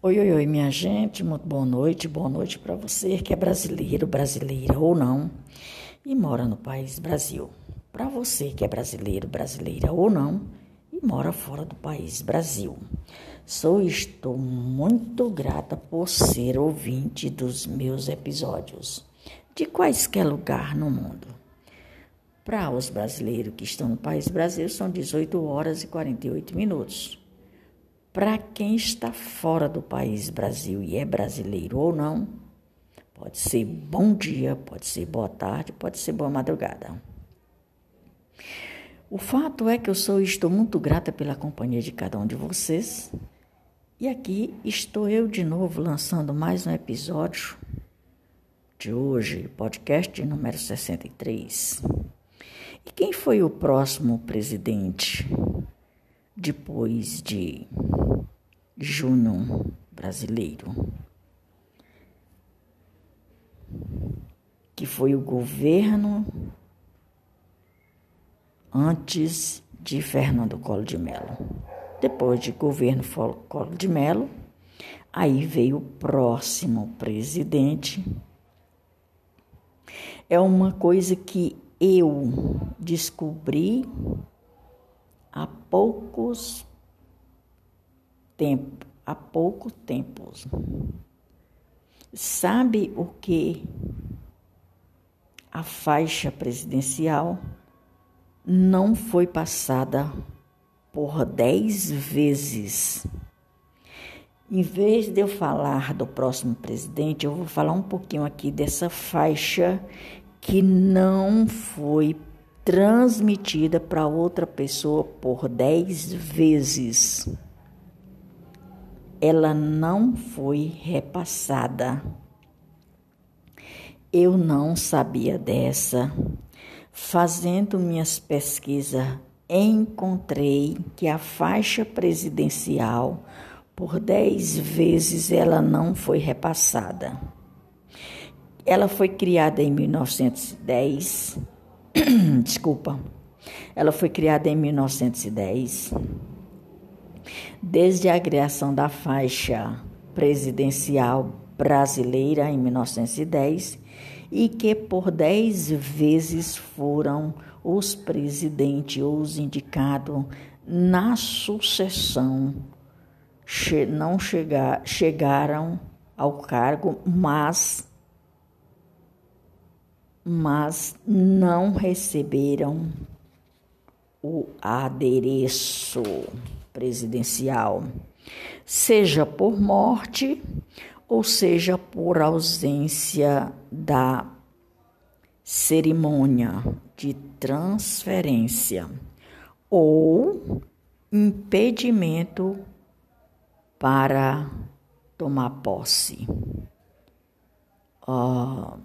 Oi, oi, oi, minha gente, muito boa noite, boa noite para você que é brasileiro, brasileira ou não e mora no país Brasil. Para você que é brasileiro, brasileira ou não e mora fora do país Brasil. Sou estou muito grata por ser ouvinte dos meus episódios, de quaisquer lugar no mundo. Para os brasileiros que estão no país Brasil, são 18 horas e 48 minutos. Para quem está fora do país Brasil e é brasileiro ou não, pode ser bom dia, pode ser boa tarde, pode ser boa madrugada. O fato é que eu sou estou muito grata pela companhia de cada um de vocês. E aqui estou eu de novo lançando mais um episódio de hoje, podcast número 63. E quem foi o próximo presidente depois de Júnior brasileiro, que foi o governo antes de Fernando Collor de Mello. Depois de governo Collor de Mello, aí veio o próximo presidente. É uma coisa que eu descobri há poucos tempo, há pouco tempo. Sabe o que a faixa presidencial não foi passada por dez vezes. Em vez de eu falar do próximo presidente, eu vou falar um pouquinho aqui dessa faixa que não foi transmitida para outra pessoa por dez vezes. Ela não foi repassada. Eu não sabia dessa. Fazendo minhas pesquisas, encontrei que a faixa presidencial, por dez vezes, ela não foi repassada. Ela foi criada em 1910 Desculpa. Ela foi criada em 1910. Desde a criação da faixa presidencial brasileira em 1910 e que por dez vezes foram os presidentes os indicados na sucessão não chegar, chegaram ao cargo, mas mas não receberam o adereço presidencial, seja por morte ou seja por ausência da cerimônia de transferência ou impedimento para tomar posse. Uh,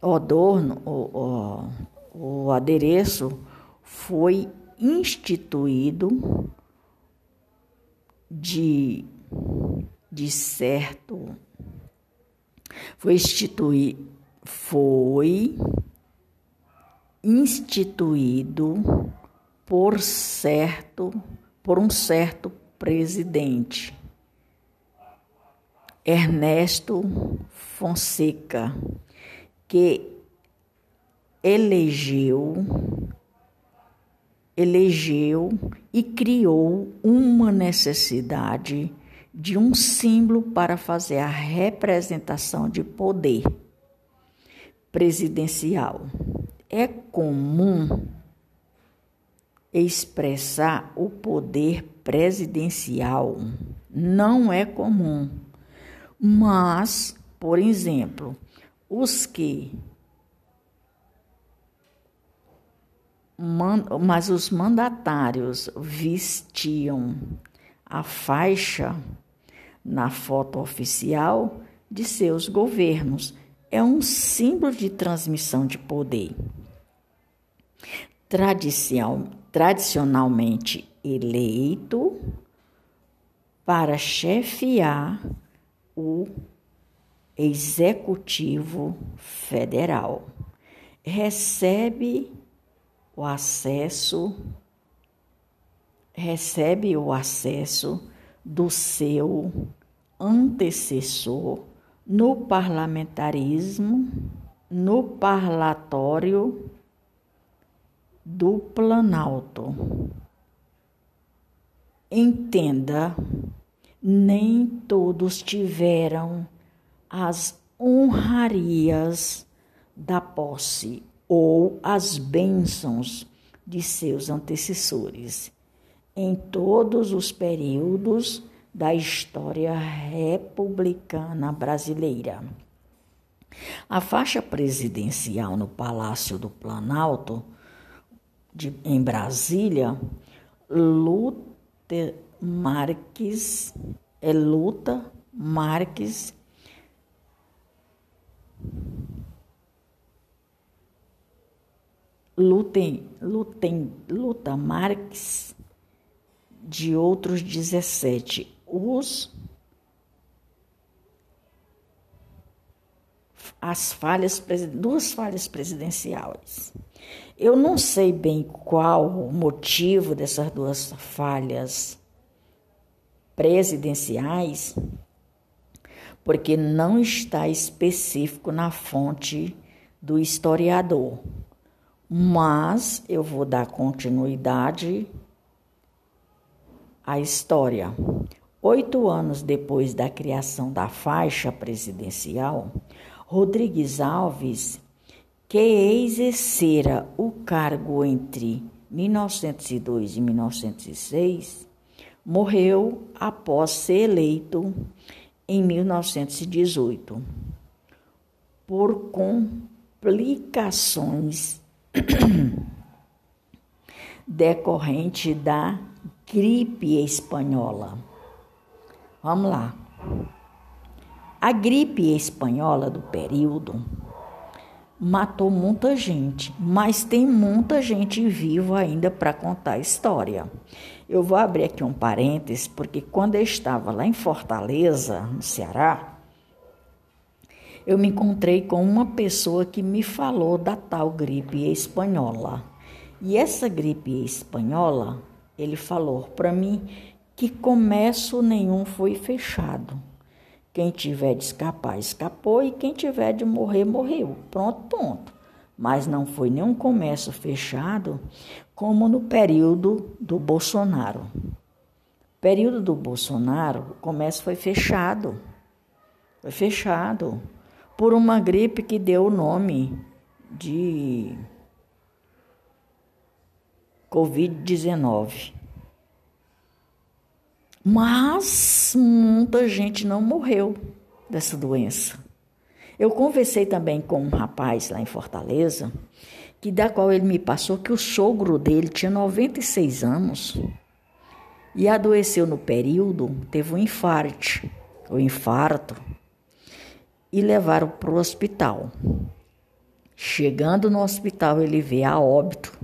o adorno, o, o, o adereço foi instituído de, de certo, foi instituído, foi instituído por certo, por um certo presidente, Ernesto Fonseca que elegeu elegeu e criou uma necessidade de um símbolo para fazer a representação de poder presidencial. É comum expressar o poder presidencial. Não é comum. Mas, por exemplo, os que mas os mandatários vestiam a faixa na foto oficial de seus governos. É um símbolo de transmissão de poder. tradicionalmente eleito para chefiar o Executivo Federal recebe o acesso recebe o acesso do seu antecessor no parlamentarismo, no parlatório do Planalto. Entenda, nem todos tiveram as honrarias da posse ou as bênçãos de seus antecessores em todos os períodos da história republicana brasileira. A faixa presidencial no Palácio do Planalto, de, em Brasília, Luta Marques, é Luta Marques Lutem, Lutem, Luta Marques de outros 17. Os as falhas, duas falhas presidenciais. Eu não sei bem qual o motivo dessas duas falhas presidenciais, porque não está específico na fonte do historiador. Mas eu vou dar continuidade à história. Oito anos depois da criação da faixa presidencial, Rodrigues Alves, que exercera o cargo entre 1902 e 1906, morreu após ser eleito em 1918 por complicações decorrente da gripe espanhola. Vamos lá. A gripe espanhola do período matou muita gente, mas tem muita gente viva ainda para contar a história. Eu vou abrir aqui um parênteses, porque quando eu estava lá em Fortaleza, no Ceará, eu me encontrei com uma pessoa que me falou da tal gripe espanhola. E essa gripe espanhola, ele falou para mim que comércio nenhum foi fechado. Quem tiver de escapar, escapou, e quem tiver de morrer, morreu. Pronto, ponto. Mas não foi nenhum comércio fechado, como no período do Bolsonaro. Período do Bolsonaro, o comércio foi fechado. Foi fechado por uma gripe que deu o nome de Covid-19. Mas muita gente não morreu dessa doença. Eu conversei também com um rapaz lá em Fortaleza, que da qual ele me passou que o sogro dele tinha 96 anos e adoeceu no período, teve um infarto, o um infarto, e levaram para o hospital. Chegando no hospital, ele vê a óbito,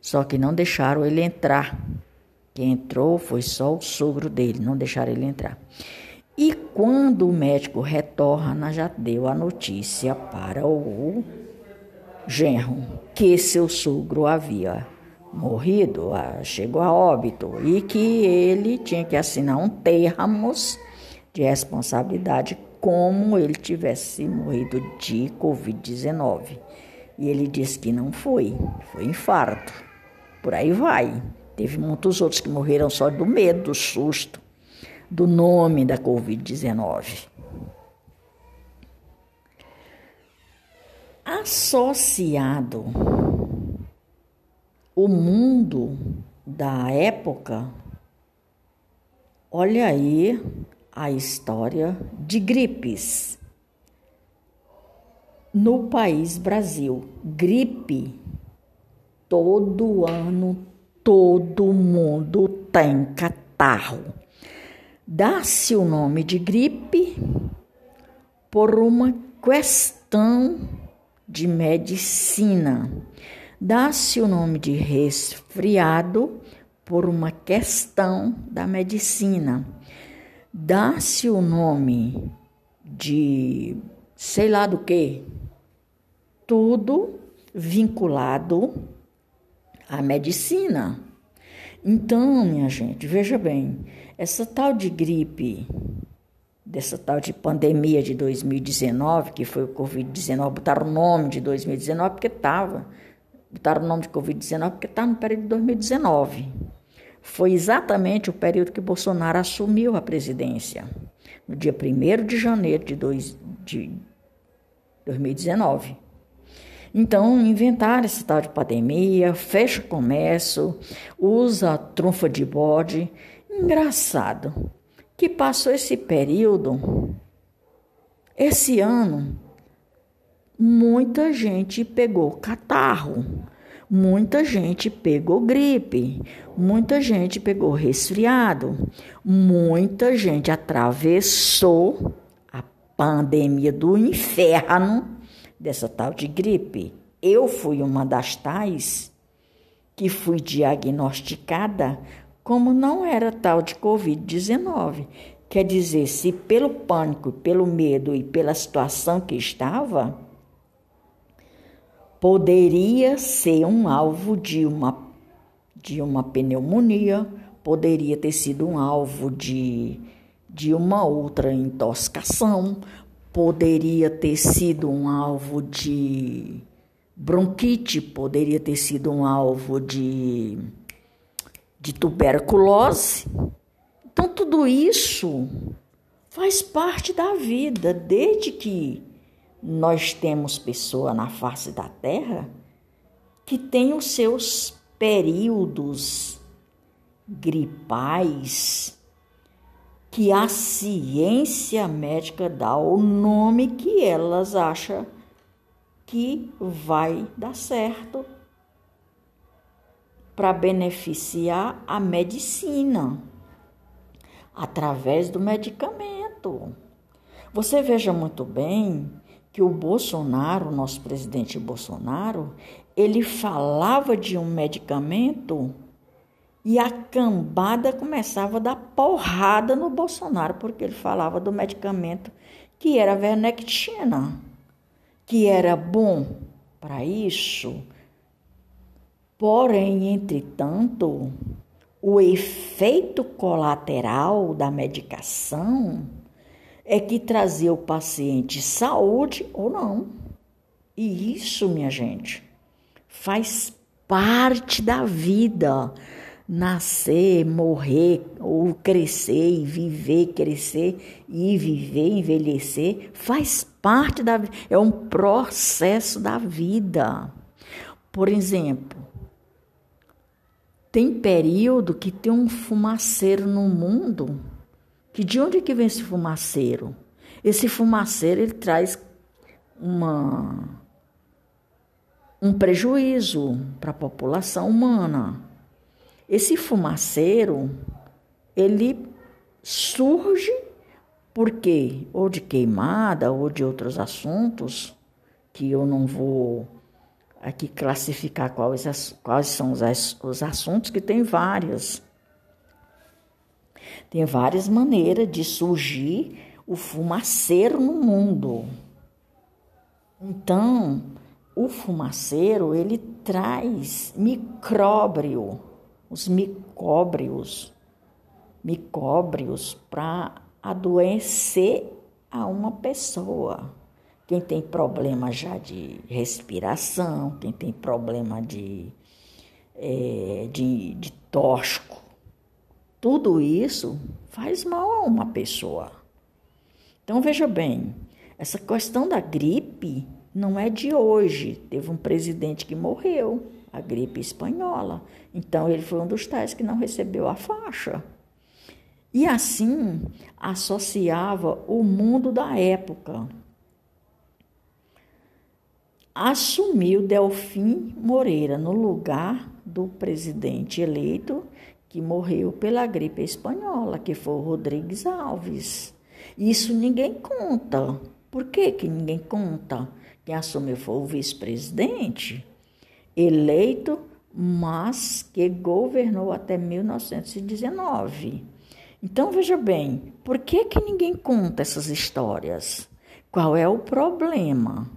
só que não deixaram ele entrar quem entrou foi só o sogro dele, não deixaram ele entrar. E quando o médico retorna, já deu a notícia para o genro que seu sogro havia morrido, chegou a óbito, e que ele tinha que assinar um termos de responsabilidade como ele tivesse morrido de Covid-19. E ele disse que não foi, foi infarto. Por aí vai. Teve muitos outros que morreram só do medo, do susto, do nome da Covid-19. Associado o mundo da época, olha aí a história de gripes. No país Brasil, gripe todo ano todo mundo tem catarro. Dá-se o nome de gripe por uma questão de medicina. Dá-se o nome de resfriado por uma questão da medicina. Dá-se o nome de sei lá do que, tudo vinculado a medicina. Então, minha gente, veja bem, essa tal de gripe, dessa tal de pandemia de 2019, que foi o Covid-19, botaram o nome de 2019 porque estava, botaram o nome de Covid-19 porque está no período de 2019. Foi exatamente o período que Bolsonaro assumiu a presidência, no dia 1 de janeiro de, dois, de 2019. Então, inventaram esse tal de pandemia, fecha o comércio, usa trunfa de bode. Engraçado que passou esse período, esse ano, muita gente pegou catarro, muita gente pegou gripe, muita gente pegou resfriado, muita gente atravessou a pandemia do inferno dessa tal de gripe. Eu fui uma das tais que fui diagnosticada como não era tal de Covid-19. Quer dizer, se pelo pânico, pelo medo e pela situação que estava, poderia ser um alvo de uma, de uma pneumonia, poderia ter sido um alvo de, de uma outra intoxicação, poderia ter sido um alvo de bronquite, poderia ter sido um alvo de, de tuberculose. Então, tudo isso faz parte da vida, desde que nós temos pessoa na face da terra que tem os seus períodos gripais, que a ciência médica dá o nome que elas acham que vai dar certo para beneficiar a medicina através do medicamento. Você veja muito bem que o Bolsonaro, nosso presidente Bolsonaro, ele falava de um medicamento e a cambada começava a dar porrada no Bolsonaro, porque ele falava do medicamento que era Vernectina, que era bom para isso. Porém, entretanto, o efeito colateral da medicação é que trazia o paciente saúde ou não. E isso, minha gente, faz parte da vida nascer, morrer, ou crescer e viver, crescer e viver, envelhecer, faz parte da vida, é um processo da vida. Por exemplo, tem período que tem um fumaceiro no mundo, que de onde que vem esse fumaceiro? Esse fumaceiro ele traz uma um prejuízo para a população humana. Esse fumaceiro, ele surge porque ou de queimada ou de outros assuntos que eu não vou aqui classificar quais, quais são os, os assuntos que tem várias. Tem várias maneiras de surgir o fumaceiro no mundo. Então, o fumaceiro, ele traz micróbio os micóbrios, micóbrios para adoecer a uma pessoa. Quem tem problema já de respiração, quem tem problema de, é, de, de tóxico, tudo isso faz mal a uma pessoa. Então veja bem, essa questão da gripe não é de hoje. Teve um presidente que morreu a gripe espanhola. Então, ele foi um dos tais que não recebeu a faixa. E assim associava o mundo da época. Assumiu Delfim Moreira no lugar do presidente eleito que morreu pela gripe espanhola, que foi o Rodrigues Alves. Isso ninguém conta. Por que, que ninguém conta? Quem assumiu foi o vice-presidente eleito, mas que governou até 1919. Então veja bem, por que que ninguém conta essas histórias? Qual é o problema?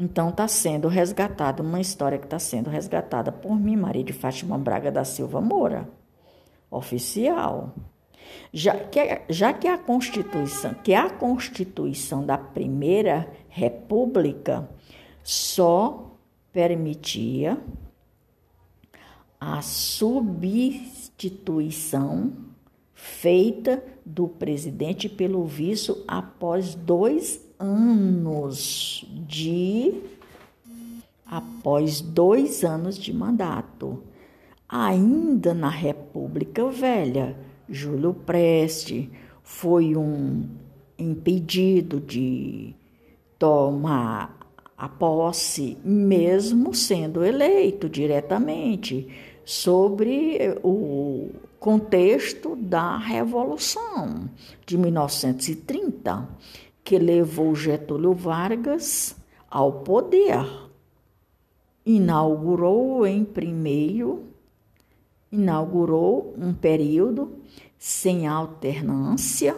Então está sendo resgatada uma história que está sendo resgatada por mim, Maria de Fátima Braga da Silva Moura. oficial. Já que, já que a Constituição, que a Constituição da Primeira República só permitia a substituição feita do presidente pelo vice após dois anos de após dois anos de mandato. Ainda na República Velha, Júlio Preste foi um impedido de tomar a posse, mesmo sendo eleito diretamente, sobre o contexto da Revolução de 1930, que levou Getúlio Vargas ao poder. Inaugurou em primeiro inaugurou um período sem alternância,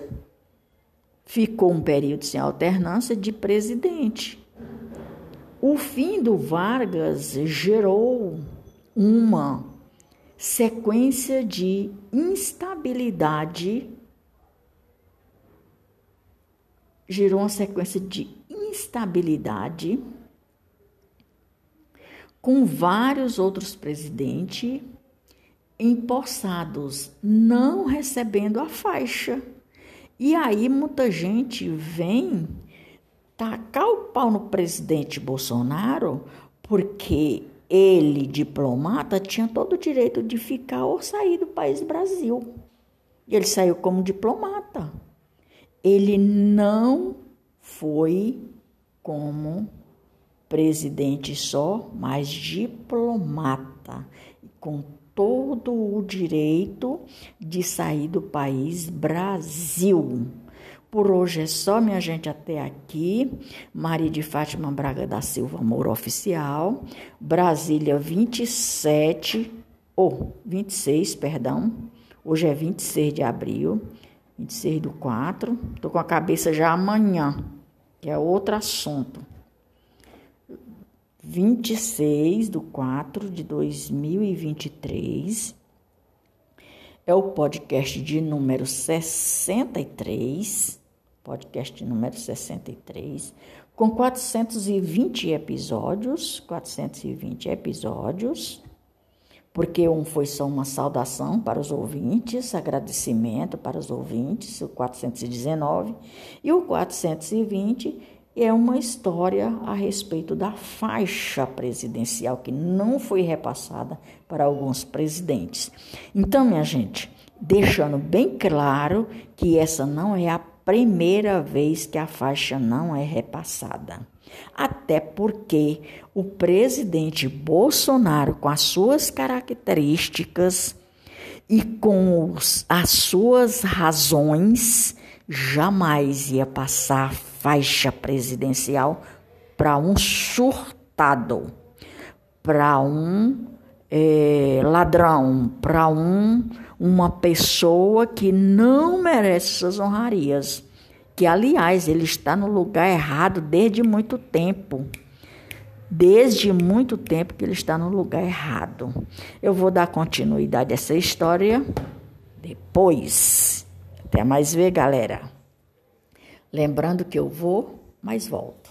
ficou um período sem alternância de presidente. O fim do Vargas gerou uma sequência de instabilidade, gerou uma sequência de instabilidade com vários outros presidentes empossados, não recebendo a faixa. E aí muita gente vem tacar o pau no presidente Bolsonaro porque ele, diplomata, tinha todo o direito de ficar ou sair do país Brasil. E ele saiu como diplomata. Ele não foi como presidente só, mas diplomata, com todo o direito de sair do país Brasil. Por hoje é só, minha gente, até aqui. Maria de Fátima Braga da Silva, Amor Oficial. Brasília 27, ou oh, 26, perdão. Hoje é 26 de abril, 26 do 4. Tô com a cabeça já amanhã, que é outro assunto. 26 de 4 de 2023. É o podcast de número 63, podcast número 63, com 420 episódios, 420 episódios, porque um foi só uma saudação para os ouvintes, agradecimento para os ouvintes, o 419, e o 420 é uma história a respeito da faixa presidencial que não foi repassada para alguns presidentes. Então, minha gente, deixando bem claro que essa não é a primeira vez que a faixa não é repassada. Até porque o presidente Bolsonaro, com as suas características e com os, as suas razões, jamais ia passar faixa presidencial para um surtado, para um é, ladrão, para um, uma pessoa que não merece essas honrarias. Que, aliás, ele está no lugar errado desde muito tempo. Desde muito tempo que ele está no lugar errado. Eu vou dar continuidade a essa história depois. Até mais ver, galera. Lembrando que eu vou, mas volto.